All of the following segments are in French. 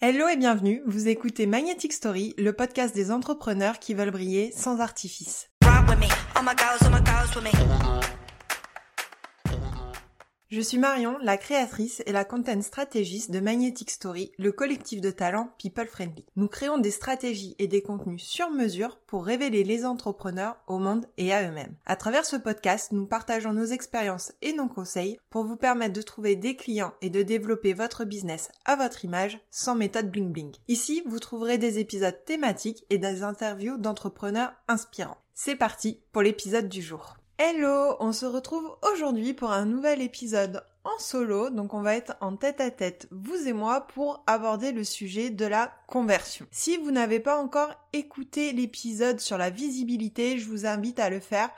Hello et bienvenue, vous écoutez Magnetic Story, le podcast des entrepreneurs qui veulent briller sans artifice. Je suis Marion, la créatrice et la content stratégiste de Magnetic Story, le collectif de talents people friendly. Nous créons des stratégies et des contenus sur mesure pour révéler les entrepreneurs au monde et à eux-mêmes. À travers ce podcast, nous partageons nos expériences et nos conseils pour vous permettre de trouver des clients et de développer votre business à votre image sans méthode bling bling. Ici, vous trouverez des épisodes thématiques et des interviews d'entrepreneurs inspirants. C'est parti pour l'épisode du jour. Hello, on se retrouve aujourd'hui pour un nouvel épisode en solo, donc on va être en tête à tête, vous et moi, pour aborder le sujet de la conversion. Si vous n'avez pas encore écouté l'épisode sur la visibilité, je vous invite à le faire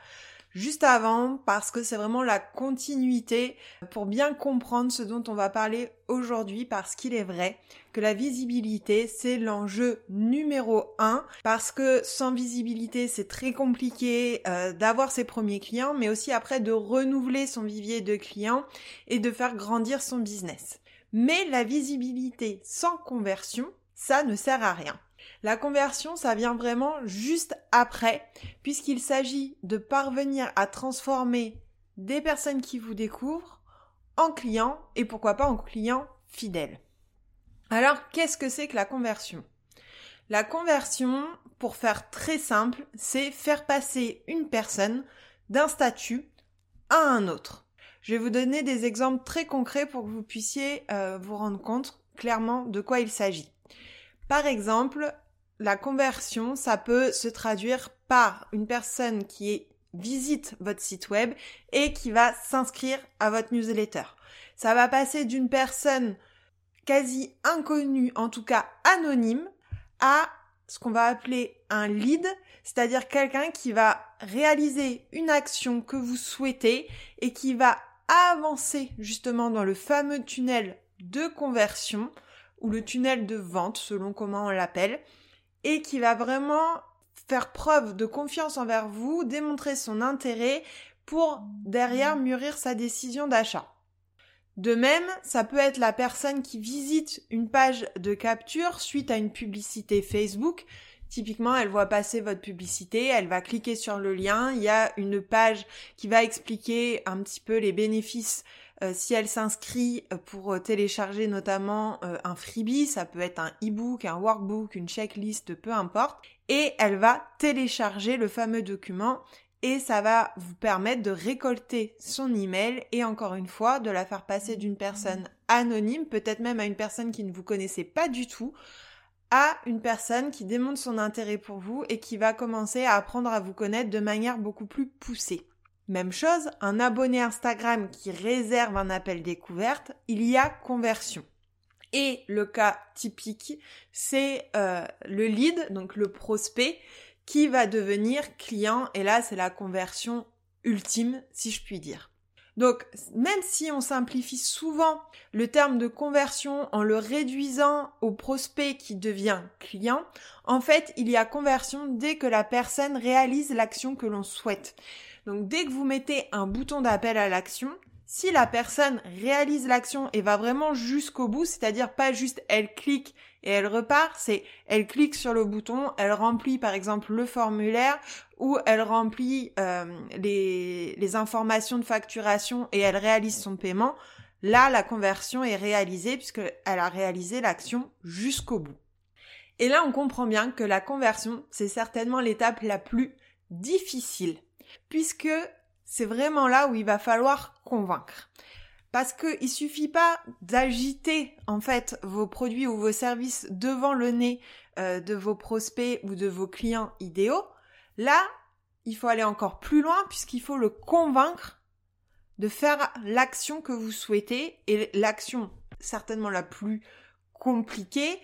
juste avant parce que c'est vraiment la continuité pour bien comprendre ce dont on va parler aujourd'hui parce qu'il est vrai que la visibilité c'est l'enjeu numéro un parce que sans visibilité c'est très compliqué euh, d'avoir ses premiers clients mais aussi après de renouveler son vivier de clients et de faire grandir son business. Mais la visibilité sans conversion, ça ne sert à rien. La conversion, ça vient vraiment juste après, puisqu'il s'agit de parvenir à transformer des personnes qui vous découvrent en clients et pourquoi pas en clients fidèles. Alors, qu'est-ce que c'est que la conversion? La conversion, pour faire très simple, c'est faire passer une personne d'un statut à un autre. Je vais vous donner des exemples très concrets pour que vous puissiez euh, vous rendre compte clairement de quoi il s'agit. Par exemple, la conversion, ça peut se traduire par une personne qui visite votre site web et qui va s'inscrire à votre newsletter. Ça va passer d'une personne quasi inconnue, en tout cas anonyme, à ce qu'on va appeler un lead, c'est-à-dire quelqu'un qui va réaliser une action que vous souhaitez et qui va avancer justement dans le fameux tunnel de conversion ou le tunnel de vente selon comment on l'appelle et qui va vraiment faire preuve de confiance envers vous, démontrer son intérêt pour derrière mûrir sa décision d'achat. De même, ça peut être la personne qui visite une page de capture suite à une publicité Facebook. Typiquement, elle voit passer votre publicité, elle va cliquer sur le lien, il y a une page qui va expliquer un petit peu les bénéfices euh, si elle s'inscrit euh, pour euh, télécharger notamment un freebie, ça peut être un e-book, un workbook, une checklist, peu importe, et elle va télécharger le fameux document et ça va vous permettre de récolter son email et encore une fois de la faire passer d'une personne anonyme, peut-être même à une personne qui ne vous connaissait pas du tout, à une personne qui démontre son intérêt pour vous et qui va commencer à apprendre à vous connaître de manière beaucoup plus poussée. Même chose, un abonné Instagram qui réserve un appel découverte, il y a conversion. Et le cas typique, c'est euh, le lead, donc le prospect, qui va devenir client. Et là, c'est la conversion ultime, si je puis dire. Donc, même si on simplifie souvent le terme de conversion en le réduisant au prospect qui devient client, en fait, il y a conversion dès que la personne réalise l'action que l'on souhaite. Donc dès que vous mettez un bouton d'appel à l'action, si la personne réalise l'action et va vraiment jusqu'au bout, c'est-à-dire pas juste elle clique et elle repart, c'est elle clique sur le bouton, elle remplit par exemple le formulaire ou elle remplit euh, les, les informations de facturation et elle réalise son paiement, là la conversion est réalisée puisqu'elle a réalisé l'action jusqu'au bout. Et là on comprend bien que la conversion, c'est certainement l'étape la plus difficile puisque c'est vraiment là où il va falloir convaincre. Parce qu'il suffit pas d'agiter en fait vos produits ou vos services devant le nez euh, de vos prospects ou de vos clients idéaux. Là, il faut aller encore plus loin puisqu'il faut le convaincre de faire l'action que vous souhaitez et l'action certainement la plus compliquée,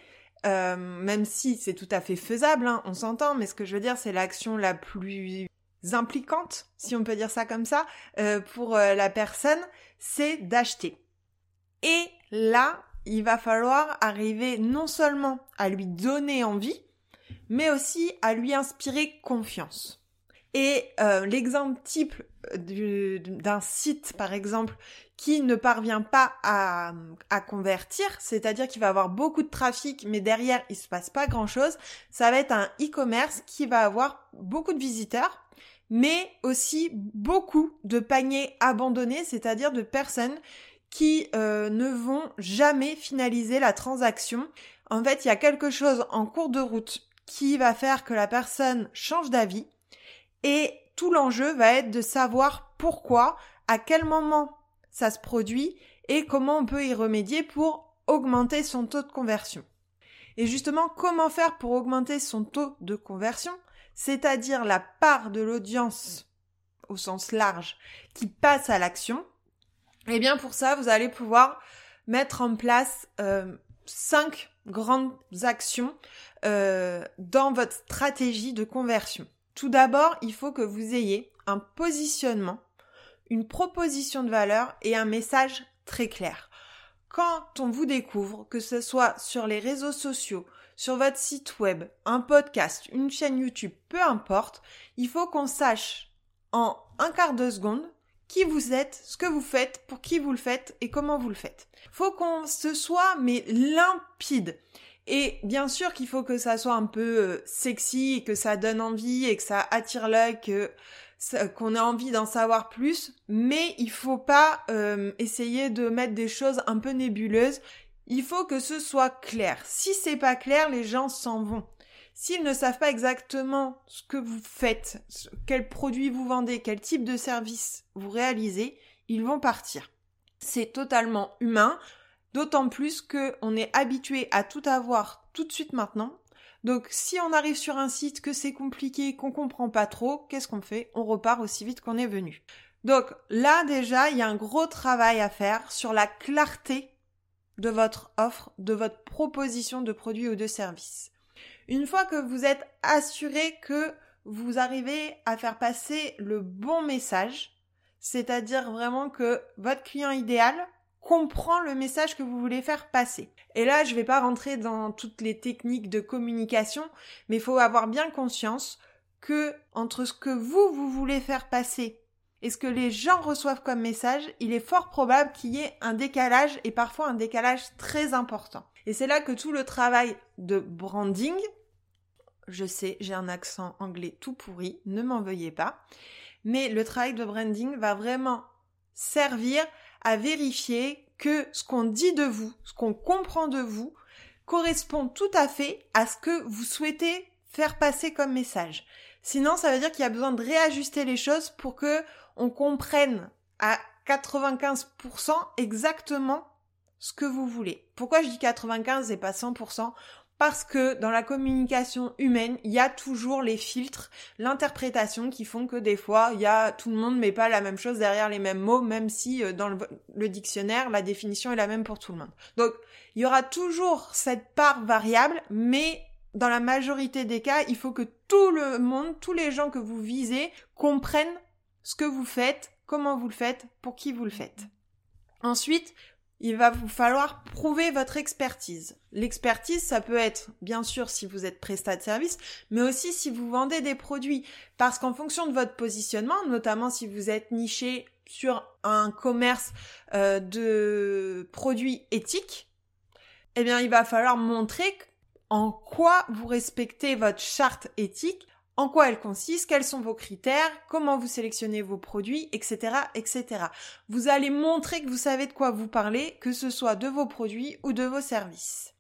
euh, même si c'est tout à fait faisable, hein, on s'entend, mais ce que je veux dire, c'est l'action la plus impliquante, si on peut dire ça comme ça, euh, pour euh, la personne, c'est d'acheter. Et là, il va falloir arriver non seulement à lui donner envie, mais aussi à lui inspirer confiance. Et euh, l'exemple type d'un site, par exemple, qui ne parvient pas à, convertir, c'est-à-dire qu'il va avoir beaucoup de trafic, mais derrière, il se passe pas grand-chose, ça va être un e-commerce qui va avoir beaucoup de visiteurs, mais aussi beaucoup de paniers abandonnés, c'est-à-dire de personnes qui euh, ne vont jamais finaliser la transaction. En fait, il y a quelque chose en cours de route qui va faire que la personne change d'avis et tout l'enjeu va être de savoir pourquoi, à quel moment ça se produit et comment on peut y remédier pour augmenter son taux de conversion. Et justement, comment faire pour augmenter son taux de conversion c'est-à-dire la part de l'audience au sens large qui passe à l'action, eh bien pour ça, vous allez pouvoir mettre en place euh, cinq grandes actions euh, dans votre stratégie de conversion. Tout d'abord, il faut que vous ayez un positionnement, une proposition de valeur et un message très clair. Quand on vous découvre, que ce soit sur les réseaux sociaux, sur votre site web, un podcast, une chaîne YouTube, peu importe, il faut qu'on sache en un quart de seconde qui vous êtes, ce que vous faites, pour qui vous le faites et comment vous le faites. Faut qu'on se soit mais limpide. Et bien sûr qu'il faut que ça soit un peu euh, sexy, que ça donne envie et que ça attire l'œil, que qu'on ait envie d'en savoir plus, mais il faut pas euh, essayer de mettre des choses un peu nébuleuses. Il faut que ce soit clair. Si c'est pas clair, les gens s'en vont. S'ils ne savent pas exactement ce que vous faites, quel produit vous vendez, quel type de service vous réalisez, ils vont partir. C'est totalement humain, d'autant plus qu'on est habitué à tout avoir tout de suite maintenant. Donc si on arrive sur un site que c'est compliqué, qu'on comprend pas trop, qu'est-ce qu'on fait? On repart aussi vite qu'on est venu. Donc là déjà, il y a un gros travail à faire sur la clarté de votre offre, de votre proposition de produit ou de service. Une fois que vous êtes assuré que vous arrivez à faire passer le bon message, c'est-à-dire vraiment que votre client idéal comprend le message que vous voulez faire passer. Et là, je ne vais pas rentrer dans toutes les techniques de communication, mais il faut avoir bien conscience que entre ce que vous, vous voulez faire passer et ce que les gens reçoivent comme message, il est fort probable qu'il y ait un décalage et parfois un décalage très important. Et c'est là que tout le travail de branding, je sais, j'ai un accent anglais tout pourri, ne m'en veuillez pas, mais le travail de branding va vraiment servir à vérifier que ce qu'on dit de vous, ce qu'on comprend de vous, correspond tout à fait à ce que vous souhaitez faire passer comme message. Sinon, ça veut dire qu'il y a besoin de réajuster les choses pour que on comprenne à 95% exactement ce que vous voulez. Pourquoi je dis 95 et pas 100% parce que dans la communication humaine, il y a toujours les filtres, l'interprétation qui font que des fois, il y a tout le monde met pas la même chose derrière les mêmes mots, même si euh, dans le, dictionnaire, la définition est la même pour tout le monde. Donc, il y aura toujours cette part variable, mais dans la majorité des cas, il faut que tout le monde, tous les gens que vous visez comprennent ce que vous faites, comment vous le faites, pour qui vous le faites. Ensuite, il va vous falloir prouver votre expertise. L'expertise, ça peut être, bien sûr, si vous êtes prestat de service, mais aussi si vous vendez des produits. Parce qu'en fonction de votre positionnement, notamment si vous êtes niché sur un commerce euh, de produits éthiques, eh bien, il va falloir montrer en quoi vous respectez votre charte éthique en quoi elle consiste, quels sont vos critères, comment vous sélectionnez vos produits, etc., etc. Vous allez montrer que vous savez de quoi vous parlez, que ce soit de vos produits ou de vos services.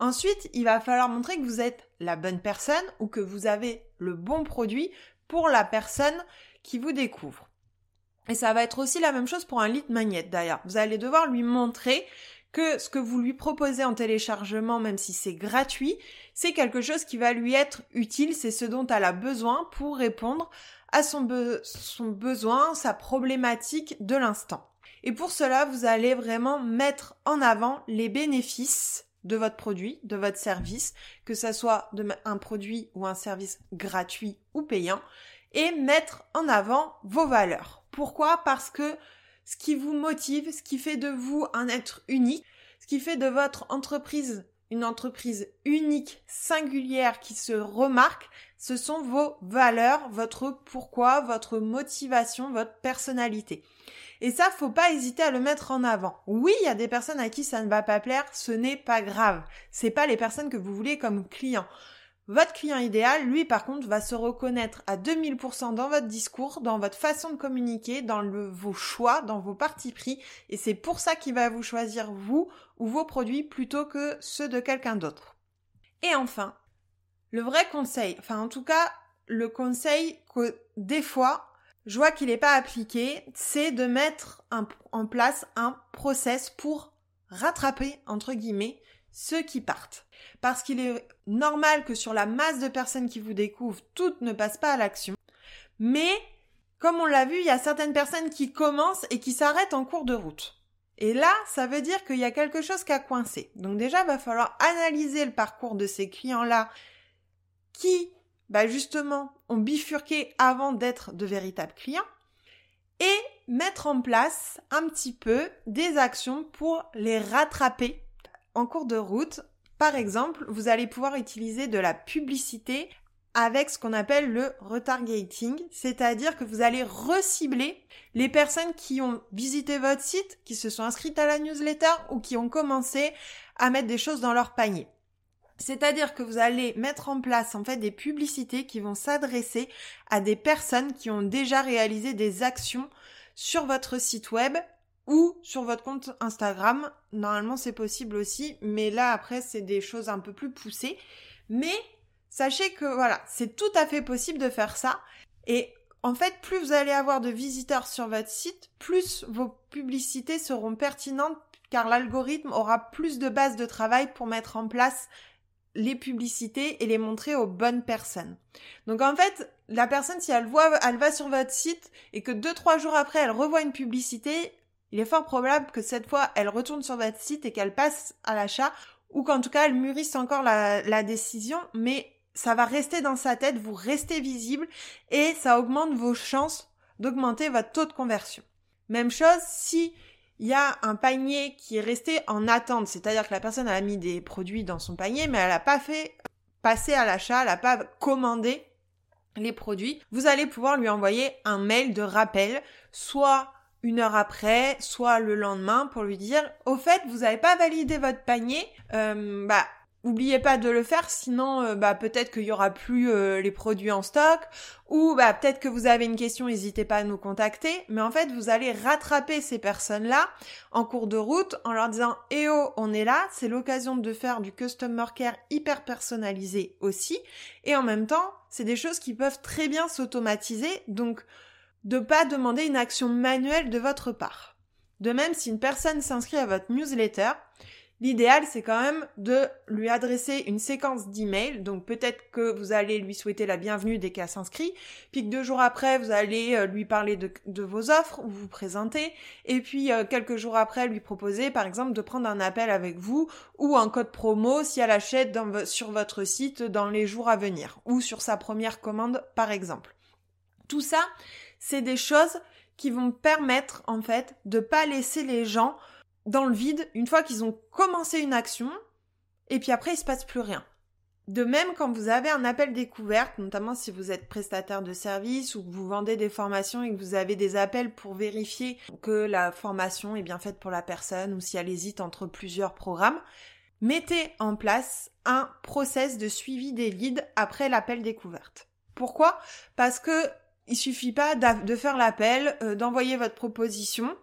Ensuite, il va falloir montrer que vous êtes la bonne personne ou que vous avez le bon produit pour la personne qui vous découvre. Et ça va être aussi la même chose pour un lead magnet d'ailleurs. Vous allez devoir lui montrer que ce que vous lui proposez en téléchargement, même si c'est gratuit, c'est quelque chose qui va lui être utile, c'est ce dont elle a besoin pour répondre à son, besoin, sa problématique de l'instant. Et pour cela, vous allez vraiment mettre en avant les bénéfices de votre produit, de votre service, que ce soit un produit ou un service gratuit ou payant, et mettre en avant vos valeurs. Pourquoi? Parce que ce qui vous motive, ce qui fait de vous un être unique, ce qui fait de votre entreprise une entreprise unique, singulière, qui se remarque, ce sont vos valeurs, votre pourquoi, votre motivation, votre personnalité. Et ça, faut pas hésiter à le mettre en avant. Oui, il y a des personnes à qui ça ne va pas plaire, ce n'est pas grave. C'est pas les personnes que vous voulez comme clients. Votre client idéal, lui, par contre, va se reconnaître à 2000% dans votre discours, dans votre façon de communiquer, dans vos choix, dans vos partis pris, et c'est pour ça qu'il va vous choisir vous ou vos produits plutôt que ceux de quelqu'un d'autre. Et enfin, le vrai conseil, enfin en tout cas, le conseil que des fois, je vois qu'il n'est pas appliqué, c'est de mettre en place un process pour rattraper, entre guillemets, ceux qui partent. Parce qu'il est normal que sur la masse de personnes qui vous découvrent, toutes ne passent pas à l'action. Mais, comme on l'a vu, il y a certaines personnes qui commencent et qui s'arrêtent en cours de route. Et là, ça veut dire qu'il y a quelque chose qui a coincé. Donc déjà, il va falloir analyser le parcours de ces clients-là qui, bah justement, ont bifurqué avant d'être de véritables clients et mettre en place un petit peu des actions pour les rattraper en cours de route, par exemple, vous allez pouvoir utiliser de la publicité avec ce qu'on appelle le retargeting, c'est-à-dire que vous allez recibler les personnes qui ont visité votre site, qui se sont inscrites à la newsletter ou qui ont commencé à mettre des choses dans leur panier. C'est-à-dire que vous allez mettre en place en fait des publicités qui vont s'adresser à des personnes qui ont déjà réalisé des actions sur votre site web ou sur votre compte Instagram. Normalement, c'est possible aussi, mais là, après, c'est des choses un peu plus poussées. Mais sachez que voilà, c'est tout à fait possible de faire ça. Et en fait, plus vous allez avoir de visiteurs sur votre site, plus vos publicités seront pertinentes car l'algorithme aura plus de bases de travail pour mettre en place les publicités et les montrer aux bonnes personnes. Donc en fait, la personne, si elle voit, elle va sur votre site et que deux, trois jours après, elle revoit une publicité, il est fort probable que cette fois, elle retourne sur votre site et qu'elle passe à l'achat, ou qu'en tout cas, elle mûrisse encore la, décision, mais ça va rester dans sa tête, vous restez visible, et ça augmente vos chances d'augmenter votre taux de conversion. Même chose si il y a un panier qui est resté en attente, c'est-à-dire que la personne a mis des produits dans son panier, mais elle n'a pas fait passer à l'achat, elle n'a pas commandé les produits, vous allez pouvoir lui envoyer un mail de rappel, soit une heure après, soit le lendemain, pour lui dire au fait, vous n'avez pas validé votre panier, euh, bah oubliez pas de le faire, sinon euh, bah peut-être qu'il y aura plus euh, les produits en stock, ou bah peut-être que vous avez une question, n'hésitez pas à nous contacter. Mais en fait, vous allez rattraper ces personnes-là en cours de route en leur disant eh oh, on est là, c'est l'occasion de faire du customer care hyper personnalisé aussi, et en même temps, c'est des choses qui peuvent très bien s'automatiser, donc de pas demander une action manuelle de votre part. De même, si une personne s'inscrit à votre newsletter, l'idéal c'est quand même de lui adresser une séquence d'emails. Donc peut-être que vous allez lui souhaiter la bienvenue dès qu'elle s'inscrit, puis que deux jours après vous allez euh, lui parler de, vos offres ou vous présenter, et puis euh, quelques jours après lui proposer par exemple de prendre un appel avec vous ou un code promo si elle achète sur votre site dans les jours à venir ou sur sa première commande par exemple. Tout ça, c'est des choses qui vont permettre en fait de pas laisser les gens dans le vide une fois qu'ils ont commencé une action et puis après il se passe plus rien. De même quand vous avez un appel découverte, notamment si vous êtes prestataire de service ou que vous vendez des formations et que vous avez des appels pour vérifier que la formation est bien faite pour la personne ou si elle hésite entre plusieurs programmes, mettez en place un process de suivi des leads après l'appel découverte. Pourquoi? Parce que il suffit pas de faire l'appel, euh, d'envoyer votre proposition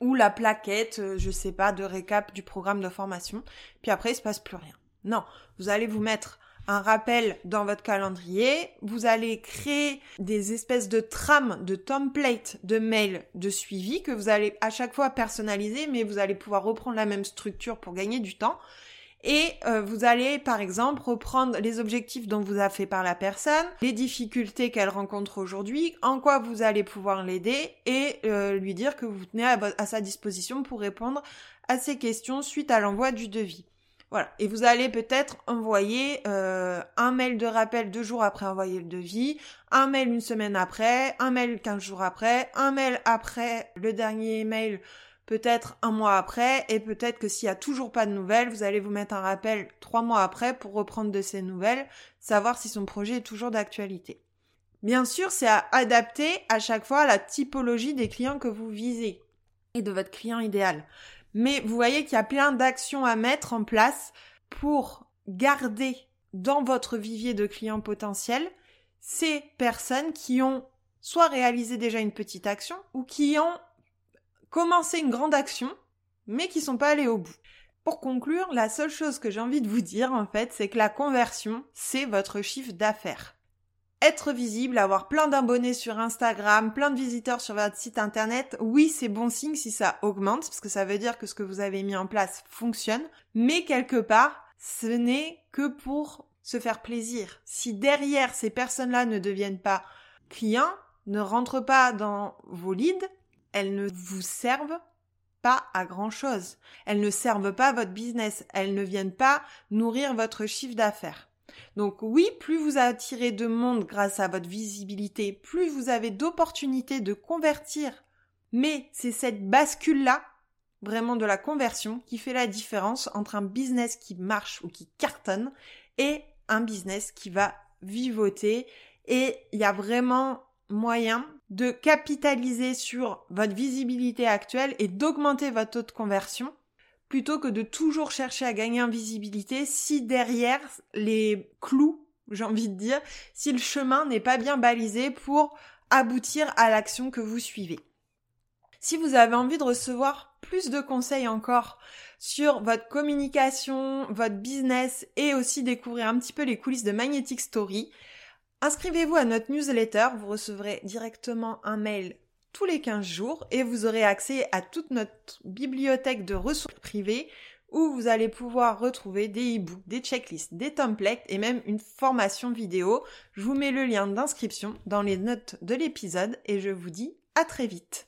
ou la plaquette, euh, je sais pas, de récap du programme de formation, puis après il se passe plus rien. Non, vous allez vous mettre un rappel dans votre calendrier, vous allez créer des espèces de trames, de templates de mails de suivi que vous allez à chaque fois personnaliser, mais vous allez pouvoir reprendre la même structure pour gagner du temps. Et euh, vous allez, par exemple, reprendre les objectifs dont vous a fait par la personne, les difficultés qu'elle rencontre aujourd'hui, en quoi vous allez pouvoir l'aider et euh, lui dire que vous tenez à, sa disposition pour répondre à ces questions suite à l'envoi du devis. Voilà. Et vous allez peut-être envoyer euh, un mail de rappel deux jours après envoyer le devis, un mail une semaine après, un mail quinze jours après, un mail après le dernier mail peut-être un mois après, et peut-être que s'il y a toujours pas de nouvelles, vous allez vous mettre un rappel trois mois après pour reprendre de ces nouvelles, savoir si son projet est toujours d'actualité. Bien sûr, c'est à adapter à chaque fois la typologie des clients que vous visez et de votre client idéal. Mais vous voyez qu'il y a plein d'actions à mettre en place pour garder dans votre vivier de clients potentiels ces personnes qui ont soit réalisé déjà une petite action ou qui ont commencé une grande action mais qui sont pas allés au bout. Pour conclure, la seule chose que j'ai envie de vous dire en fait, c'est que la conversion, c'est votre chiffre d'affaires être visible, avoir plein d'abonnés sur Instagram, plein de visiteurs sur votre site internet, oui, c'est bon signe si ça augmente, parce que ça veut dire que ce que vous avez mis en place fonctionne, mais quelque part, ce n'est que pour se faire plaisir. Si derrière ces personnes-là ne deviennent pas clients, ne rentrent pas dans vos leads, elles ne vous servent pas à grand chose. Elles ne servent pas votre business. Elles ne viennent pas nourrir votre chiffre d'affaires. Donc oui, plus vous attirez de monde grâce à votre visibilité, plus vous avez d'opportunités de convertir. Mais c'est cette bascule-là, vraiment de la conversion, qui fait la différence entre un business qui marche ou qui cartonne et un business qui va vivoter. Et il y a vraiment moyen de capitaliser sur votre visibilité actuelle et d'augmenter votre taux de conversion plutôt que de toujours chercher à gagner en visibilité si derrière les clous, j'ai envie de dire, si le chemin n'est pas bien balisé pour aboutir à l'action que vous suivez. Si vous avez envie de recevoir plus de conseils encore sur votre communication, votre business et aussi découvrir un petit peu les coulisses de Magnetic Story, inscrivez-vous à notre newsletter, vous recevrez directement un mail tous les 15 jours et vous aurez accès à toute notre bibliothèque de ressources privées où vous allez pouvoir retrouver des e-books, des checklists, des templates et même une formation vidéo. Je vous mets le lien d'inscription dans les notes de l'épisode et je vous dis à très vite.